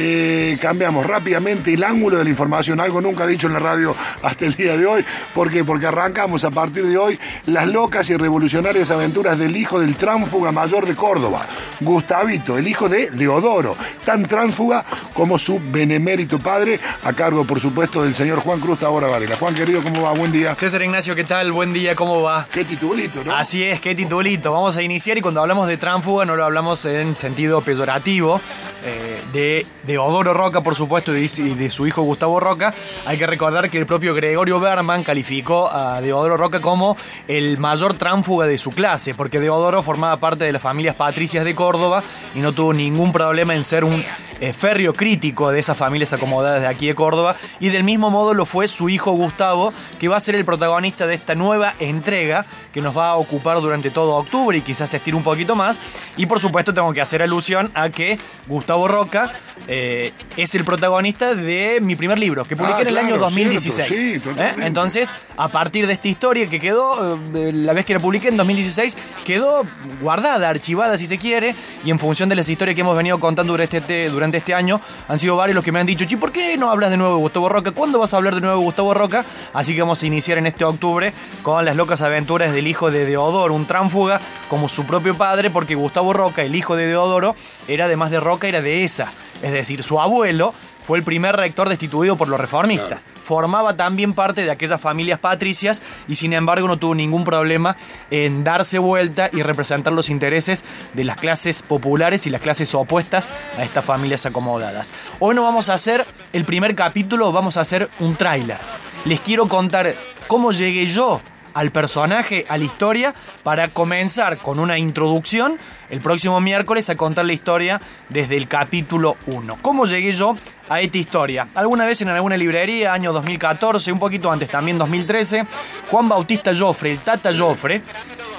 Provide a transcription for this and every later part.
Eh, cambiamos rápidamente el ángulo de la información, algo nunca dicho en la radio hasta el día de hoy. ¿Por qué? Porque arrancamos a partir de hoy las locas y revolucionarias aventuras del hijo del tránfuga mayor de Córdoba, Gustavito, el hijo de Deodoro, tan tránfuga como su benemérito padre, a cargo, por supuesto, del señor Juan Cruz Tabora Varela. Juan, querido, ¿cómo va? Buen día. César Ignacio, ¿qué tal? Buen día, ¿cómo va? Qué titulito, ¿no? Así es, qué titulito. Vamos a iniciar y cuando hablamos de tránfuga no lo hablamos en sentido peyorativo. Eh, de Deodoro Roca, por supuesto, y de- su hijo Gustavo Roca. Hay que recordar que el propio Gregorio Berman calificó a Deodoro Roca como el mayor tránfuga de su clase, porque Deodoro formaba parte de las familias patricias de Córdoba y no tuvo ningún problema en ser un eh, férreo crítico de esas familias acomodadas de aquí de Córdoba. Y del mismo modo lo fue su hijo Gustavo, que va a ser el protagonista de esta nueva entrega que nos va a ocupar durante todo octubre y quizás se estire un poquito más. Y por supuesto tengo que hacer alusión a que Gustavo Roca eh, es el protagonista de mi primer libro, que publiqué Ah, en el año claro, 2016. cierto, sí, ¿Eh? Entonces, a partir de esta historia que quedó, eh, la vez que la publiqué en 2016, quedó guardada, archivada si se quiere, y en función de las historias que hemos venido contando durante este, durante este año, han sido varios los que me han dicho, Chi, ¿por qué no hablas de nuevo de Gustavo Roca? ¿Cuándo vas a hablar de nuevo de Gustavo Roca? Así que vamos a iniciar en este octubre con las locas aventuras del hijo de Deodoro, un tránfuga como su propio padre, porque Gustavo Roca, el hijo de Deodoro, era además de Roca, era de esa. Es decir, su abuelo fue el primer rector destituido por los reformistas. Formaba también parte de aquellas familias patricias y sin embargo no tuvo ningún problema en darse vuelta y representar los intereses de las clases populares y las clases opuestas a estas familias acomodadas. Hoy no vamos a hacer el primer capítulo, vamos a hacer un tráiler. Les quiero contar cómo llegué yo al personaje, a la historia, para comenzar con una introducción el próximo miércoles a contar la historia desde el capítulo 1. ¿Cómo llegué yo a esta historia? Alguna vez en alguna librería, año 2014, un poquito antes también 2013, Juan Bautista Joffre, el Tata Joffre,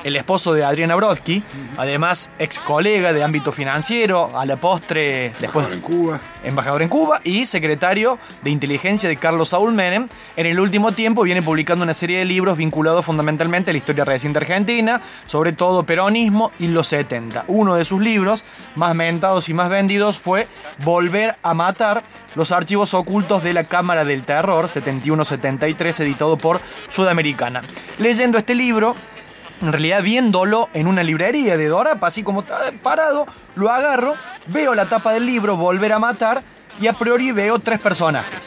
el esposo de Adriana Brodsky, además ex colega de ámbito financiero, a la postre después en Cuba. embajador en Cuba y secretario de inteligencia de Carlos Saúl Menem. En el último tiempo viene publicando una serie de libros vinculados fundamentalmente a la historia reciente argentina, sobre todo peronismo y los 70. Uno de sus libros más mentados y más vendidos fue Volver a matar, los archivos ocultos de la Cámara del Terror, 71-73, editado por Sudamericana. Leyendo este libro, en realidad viéndolo en una librería de Dorapa, así como está parado, lo agarro, veo la tapa del libro, Volver a Matar, y a priori veo tres personajes.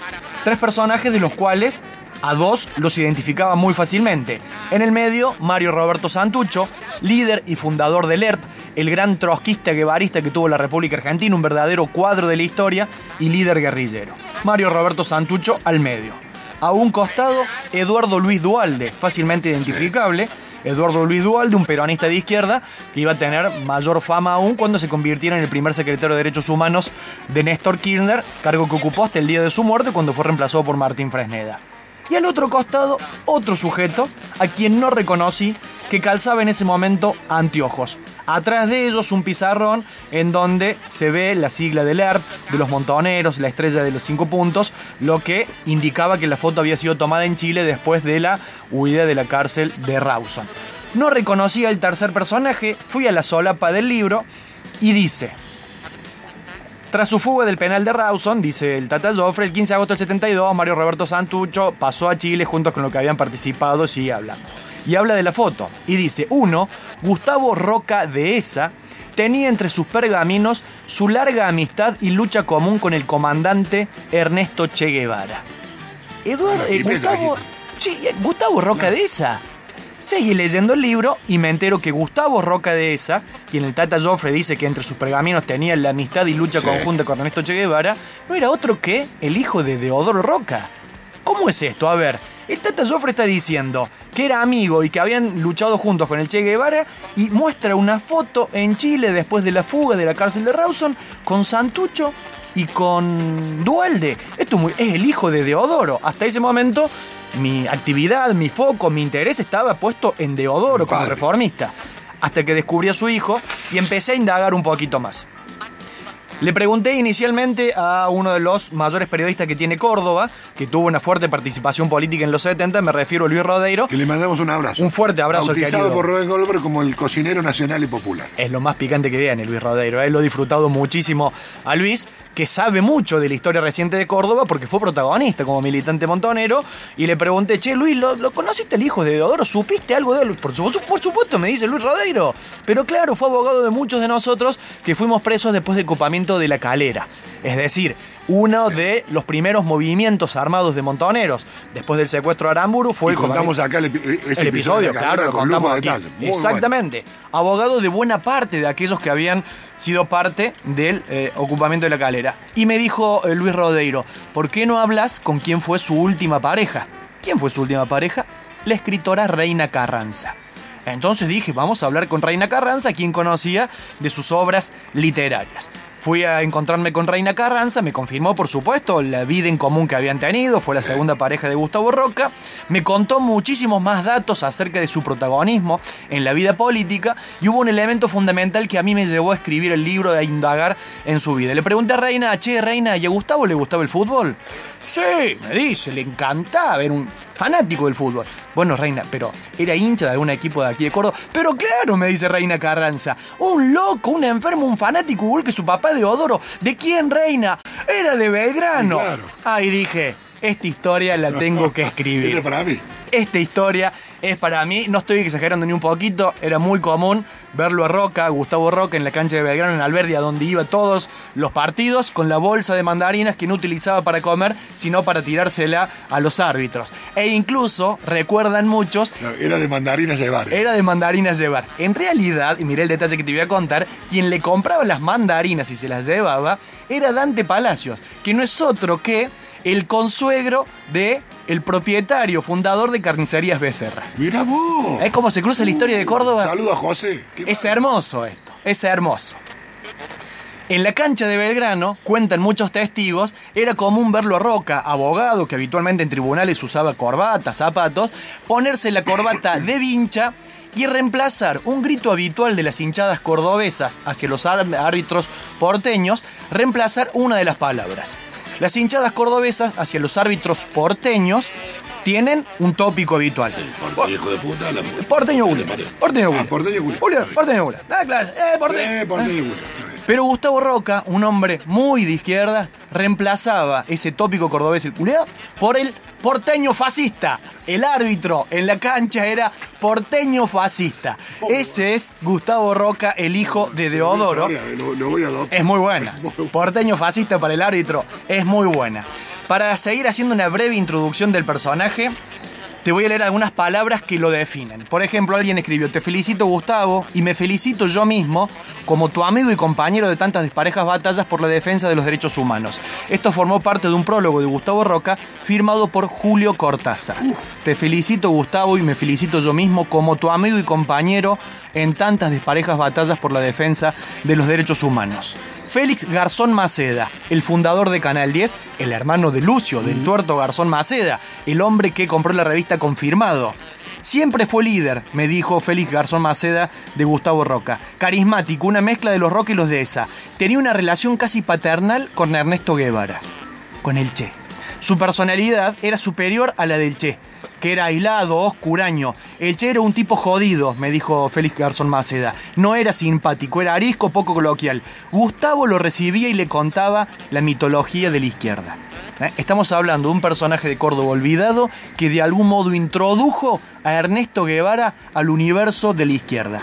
Tres personajes de los cuales a dos los identificaba muy fácilmente. En el medio, Mario Roberto Santucho, líder y fundador del ERP, el gran trotskista guevarista que tuvo la República Argentina, un verdadero cuadro de la historia y líder guerrillero. Mario Roberto Santucho al medio. A un costado, Eduardo Luis Dualde, fácilmente identificable. Eduardo Luis Dualde, un peronista de izquierda, que iba a tener mayor fama aún cuando se convirtiera en el primer secretario de Derechos Humanos de Néstor Kirchner, cargo que ocupó hasta el día de su muerte cuando fue reemplazado por Martín Fresneda. Y al otro costado, otro sujeto, a quien no reconocí, que calzaba en ese momento anteojos. Atrás de ellos un pizarrón en donde se ve la sigla del ERP, de los montoneros, la estrella de los cinco puntos, lo que indicaba que la foto había sido tomada en Chile después de la huida de la cárcel de Rawson. No reconocí al tercer personaje, fui a la solapa del libro y dice... Tras su fuga del penal de Rawson, dice el Tata Joffre, el 15 de agosto del 72, Mario Roberto Santucho pasó a Chile junto con lo que habían participado, sigue hablando. Y habla de la foto. Y dice, uno, Gustavo Roca de Esa tenía entre sus pergaminos su larga amistad y lucha común con el comandante Ernesto Che Guevara. Eduardo, ¿Y eh, Gustavo, sí, eh, Gustavo Roca de Esa. Seguí leyendo el libro y me entero que Gustavo Roca de Esa, quien el Tata Joffre dice que entre sus pergaminos tenía la amistad y lucha Sí. conjunta con Ernesto Che Guevara, no era otro que el hijo de Deodoro Roca. ¿Cómo es esto? A ver, el Tata Joffre está diciendo que era amigo y que habían luchado juntos con el Che Guevara y muestra una foto en Chile después de la fuga de la cárcel de Rawson con Santucho y con Dualde. Esto es el hijo de Deodoro. Hasta ese momento mi actividad, mi foco, mi interés estaba puesto en Deodoro como reformista. Hasta que descubrí a su hijo y empecé a indagar un poquito más. Le pregunté inicialmente a uno de los mayores periodistas que tiene Córdoba, que tuvo una fuerte participación política en los 70, me refiero a Luis Rodeiro. Que le mandamos un abrazo. Un fuerte abrazo al Bautizado querido. por Rubén Goldberg como el cocinero nacional y popular. Es lo más picante que tiene Luis Rodeiro. Él lo he disfrutado muchísimo a Luis. Que sabe mucho de la historia reciente de Córdoba porque fue protagonista como militante montonero y le pregunté, che Luis, ¿lo, conociste el hijo de Deodoro? ¿Supiste algo de él? Por supuesto, por supuesto, me dice Luis Rodeiro. Pero claro, fue abogado de muchos de nosotros que fuimos presos después del copamiento de la calera. Es decir, uno de los primeros movimientos armados de montoneros después del secuestro de Aramburu fue y contamos acá el, episodio, claro, lo contamos aquí. Exactamente. Abogado de buena parte de aquellos que habían sido parte del eh, ocupamiento de la calera. Y me dijo eh, Luis Rodeiro, ¿por qué no hablas con quién fue su última pareja? ¿Quién fue su última pareja? La escritora Reina Carranza. Entonces dije, vamos a hablar con Reina Carranza, quien conocía de sus obras literarias. Fui a encontrarme con Reina Carranza, me confirmó, por supuesto, la vida en común que habían tenido, fue la segunda pareja de Gustavo Roca, me contó muchísimos más datos acerca de su protagonismo en la vida política y hubo un elemento fundamental que a mí me llevó a escribir el libro, a indagar en su vida. Le pregunté a Reina, che, Reina, ¿y a Gustavo le gustaba el fútbol? Sí, me dice, le encantaba, era un fanático del fútbol. Bueno, Reina, pero era hincha de algún equipo de aquí de Córdoba. Pero claro, me dice Reina Carranza, un loco, un enfermo, un fanático igual que su papá de Odoro. ¿De quién, Reina? Era de Belgrano. Claro. Ahí dije, esta historia la tengo que escribir. Era para mí. Esta historia es para mí, no estoy exagerando ni un poquito, era muy común verlo a Roca, Gustavo Roca, en la cancha de Belgrano, en Alberdia, donde iba todos los partidos, con la bolsa de mandarinas que no utilizaba para comer, sino para tirársela a los árbitros. E incluso, recuerdan muchos... Era de mandarinas llevar. Era de mandarinas llevar. En realidad, y miré el detalle que te voy a contar, quien le compraba las mandarinas y se las llevaba era Dante Palacios, que no es otro que el consuegro de el propietario, fundador de Carnicerías Becerra. Mira vos. ¿Es como se cruza la historia de Córdoba? Saludos a José. es hermoso esto, es hermoso. En la cancha de Belgrano, cuentan muchos testigos, era común verlo a Roca, abogado que habitualmente en tribunales usaba corbata, zapatos, ponerse la corbata de vincha y reemplazar un grito habitual de las hinchadas cordobesas hacia los árbitros porteños, reemplazar una de las palabras. Las hinchadas cordobesas hacia los árbitros porteños tienen un tópico habitual. porteño hijo de puta, la Porteño Gula. Porteño Gula. Ah, porteño Gula. Porteño Gula. Ah, claro. Eh, porteño. Eh, porteño Gula. Pero Gustavo Roca, un hombre muy de izquierda, reemplazaba ese tópico cordobés el culiado por el porteño fascista. El árbitro en la cancha era porteño fascista. Ese es Gustavo Roca, el hijo de Deodoro. Es muy buena. Porteño fascista para el árbitro es muy buena. Para seguir haciendo una breve introducción del personaje, te voy a leer algunas palabras que lo definen. Por ejemplo, alguien escribió, te felicito Gustavo y me felicito yo mismo como tu amigo y compañero de tantas disparejas batallas por la defensa de los derechos humanos. Esto formó parte de un prólogo de Gustavo Roca firmado por Julio Cortázar. Te felicito Gustavo y me felicito yo mismo como tu amigo y compañero en tantas disparejas batallas por la defensa de los derechos humanos. Félix Garzón Maceda, el fundador de Canal 10, el hermano de Lucio, del tuerto Garzón Maceda, el hombre que compró la revista Confirmado. Siempre fue líder, me dijo Félix Garzón Maceda de Gustavo Roca. Carismático, una mezcla de los Roca y los de esa. Tenía una relación casi paternal con Ernesto Guevara, con el Che. Su personalidad era superior a la del Che que era aislado, oscuraño. El Che era un tipo jodido, me dijo Félix Garzón Maceda. No era simpático, era arisco, poco coloquial. Gustavo lo recibía y le contaba la mitología de la izquierda. ¿Eh? Estamos hablando de un personaje de Córdoba olvidado que de algún modo introdujo a Ernesto Guevara al universo de la izquierda.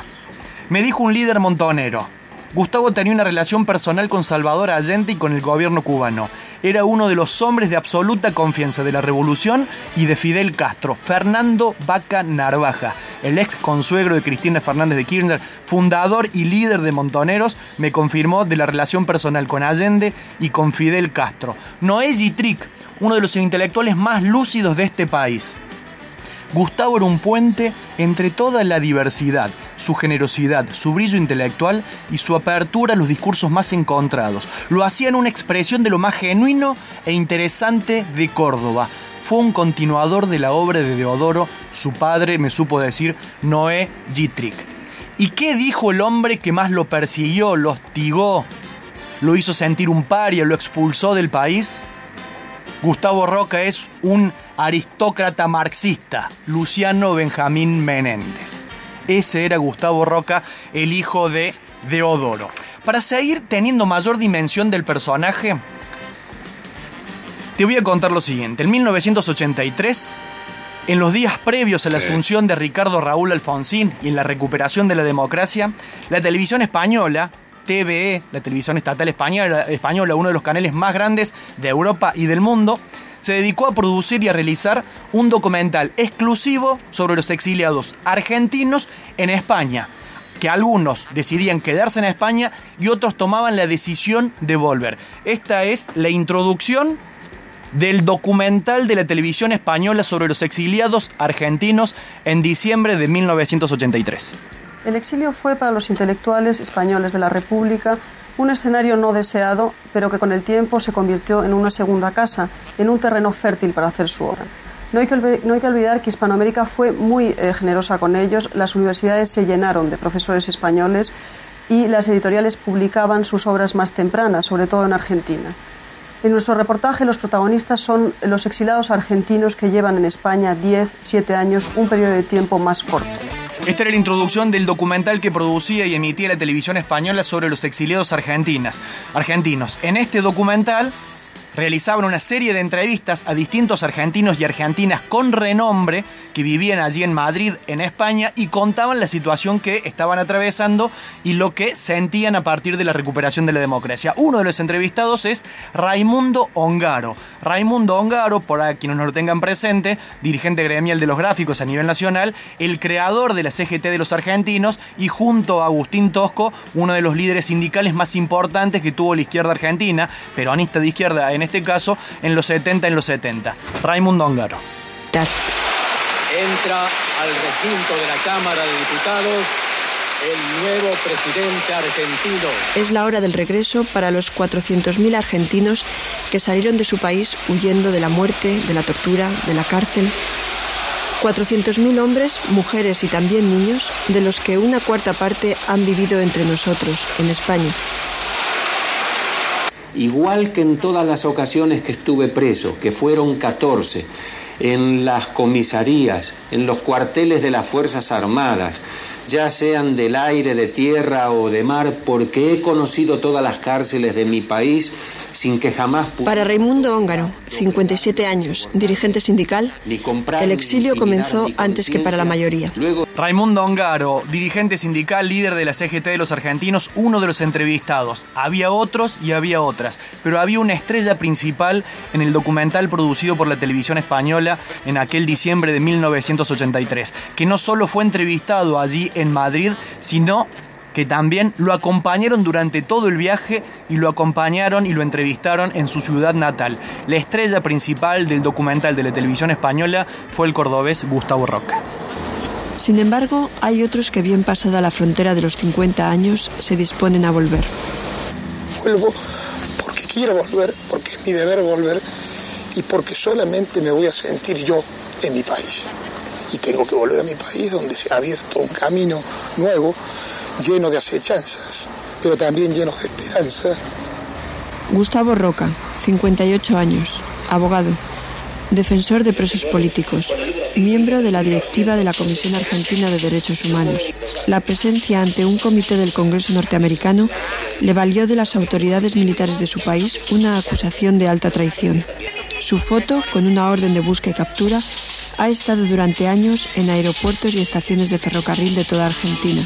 Me dijo un líder montonero. Gustavo tenía una relación personal con Salvador Allende y con el gobierno cubano era uno de los hombres de absoluta confianza de la revolución y de Fidel Castro, Fernando Vaca Narvaja, el ex consuegro de Cristina Fernández de Kirchner, fundador y líder de Montoneros, me confirmó de la relación personal con Allende y con Fidel Castro. Noé Gitric, uno de los intelectuales más lúcidos de este país. Gustavo era un puente entre toda la diversidad, su generosidad, su brillo intelectual y su apertura a los discursos más encontrados. Lo hacían una expresión de lo más genuino e interesante de Córdoba. Fue un continuador de la obra de Deodoro, su padre, me supo decir, Noé Gitrick. ¿Y qué dijo el hombre que más lo persiguió, lo hostigó, lo hizo sentir un paria, lo expulsó del país? Gustavo Roca es un aristócrata marxista, Luciano Benjamín Menéndez. Ese era Gustavo Roca, el hijo de Deodoro. Para seguir teniendo mayor dimensión del personaje, te voy a contar lo siguiente. En 1983, en los días previos a la Sí. asunción de Ricardo Raúl Alfonsín y en la recuperación de la democracia, la televisión española, TVE, la televisión estatal española, española, uno de los canales más grandes de Europa y del mundo, se dedicó a producir y a realizar un documental exclusivo sobre los exiliados argentinos en España, que algunos decidían quedarse en España y otros tomaban la decisión de volver. Esta es la introducción del documental de la televisión española sobre los exiliados argentinos en diciembre de 1983. El exilio fue para los intelectuales españoles de la República un escenario no deseado, pero que con el tiempo se convirtió en una segunda casa, en un terreno fértil para hacer su obra. No hay que, no hay que olvidar que Hispanoamérica fue muy eh, generosa con ellos, las universidades se llenaron de profesores españoles y las editoriales publicaban sus obras más tempranas, sobre todo en Argentina. En nuestro reportaje los protagonistas son los exiliados argentinos que llevan en España 10, 7 años, un periodo de tiempo más corto. Esta era la introducción del documental que producía y emitía la televisión española sobre los exiliados argentinas, argentinos. En este documental realizaban una serie de entrevistas a distintos argentinos y argentinas con renombre que vivían allí en Madrid, en España, y contaban la situación que estaban atravesando y lo que sentían a partir de la recuperación de la democracia. Uno de los entrevistados es Raimundo Ongaro. Raimundo Ongaro, para quienes no lo tengan presente, dirigente gremial de los gráficos a nivel nacional, el creador de la CGT de los argentinos y junto a Agustín Tosco, uno de los líderes sindicales más importantes que tuvo la izquierda argentina, peronista de izquierda en este caso, en los 70 en los 70. Raimundo Ongaro. Entra al recinto de la Cámara de Diputados el nuevo presidente argentino. Es la hora del regreso para los 400.000 argentinos que salieron de su país huyendo de la muerte, de la tortura, de la cárcel. 400.000 hombres, mujeres y también niños, de los que una cuarta parte han vivido entre nosotros, en España. Igual que en todas las ocasiones que estuve preso, que fueron 14, en las comisarías, en los cuarteles de las Fuerzas Armadas, ya sean del aire, de tierra o de mar, porque he conocido todas las cárceles de mi país sin que jamás Para Raimundo Óngaro, 57 años, dirigente sindical, el exilio comenzó antes que para la mayoría. Luego Raimundo Ongaro, dirigente sindical, líder de la CGT de los argentinos, uno de los entrevistados. Había otros y había otras, pero había una estrella principal en el documental producido por la televisión española en aquel diciembre de 1983, que no solo fue entrevistado allí en Madrid, sino que también lo acompañaron durante todo el viaje y lo acompañaron y lo entrevistaron en su ciudad natal. La estrella principal del documental de la televisión española fue el cordobés Gustavo Roca. Sin embargo, hay otros que bien pasada la frontera de los 50 años se disponen a volver. Vuelvo porque quiero volver, porque es mi deber volver y porque solamente me voy a sentir yo en mi país. Y tengo que volver a mi país donde se ha abierto un camino nuevo, lleno de acechanzas, pero también lleno de esperanza. Gustavo Roca, 58 años, abogado, defensor de presos políticos, miembro de la directiva de la Comisión Argentina de Derechos Humanos. La presencia ante un comité del Congreso norteamericano le valió de las autoridades militares de su país una acusación de alta traición. Su foto, con una orden de busca y captura, ha estado durante años en aeropuertos y estaciones de ferrocarril de toda Argentina.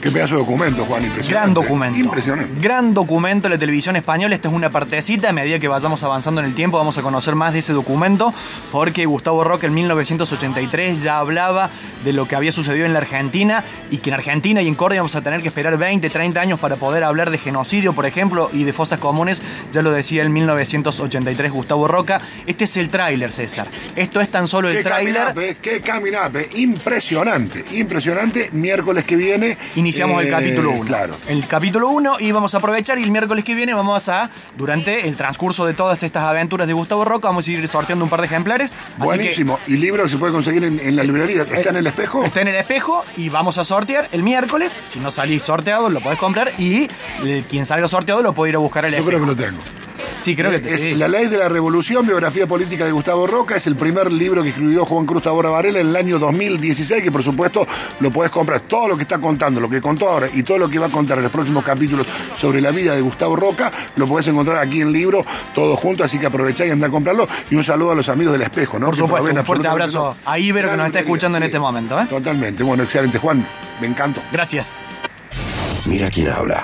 Qué pedazo de documento, Juan, impresionante. Gran documento. Impresionante. Gran documento de la televisión española. Esta es una partecita. A medida que vayamos avanzando en el tiempo, vamos a conocer más de ese documento. Porque Gustavo Roca en 1983 ya hablaba de lo que había sucedido en la Argentina. Y que en Argentina y en Córdoba vamos a tener que esperar 20, 30 años para poder hablar de genocidio, por ejemplo, y de fosas comunes. Ya lo decía en 1983 Gustavo Roca. Este es el tráiler, César. Esto es tan solo el Qué tráiler. caminape, qué caminape. Impresionante, impresionante. Miércoles que viene. Iniciamos el eh, capítulo 1. Claro. El capítulo 1 y vamos a aprovechar y el miércoles que viene vamos a, durante el transcurso de todas estas aventuras de Gustavo Roca, vamos a ir sorteando un par de ejemplares. Que, Buenísimo. ¿Y libro que se puede conseguir en, en la librería? ¿Está en el espejo? Está en el espejo y vamos a sortear el miércoles. Si no salís sorteado, lo podés comprar y eh, quien salga sorteado lo puede ir a buscar al Yo espejo. creo que lo tengo. Sí, creo que te- es sí. La Ley de la Revolución, biografía política de Gustavo Roca. Es el primer libro que escribió Juan Cruz Tabora Varela en el año 2016, que por supuesto lo podés comprar. Todo lo que está contando, lo que contó ahora y todo lo que va a contar en los próximos capítulos sobre la vida de Gustavo Roca, lo podés encontrar aquí en libro, todo junto, así que aprovechá y andá a comprarlo. Y un saludo a los amigos del espejo, ¿no? Por supuesto, un fuerte abrazo a Ibero que nos está escuchando en este momento. ¿eh? Totalmente. Bueno, excelente. Juan, me encantó. Gracias. Mira quién habla.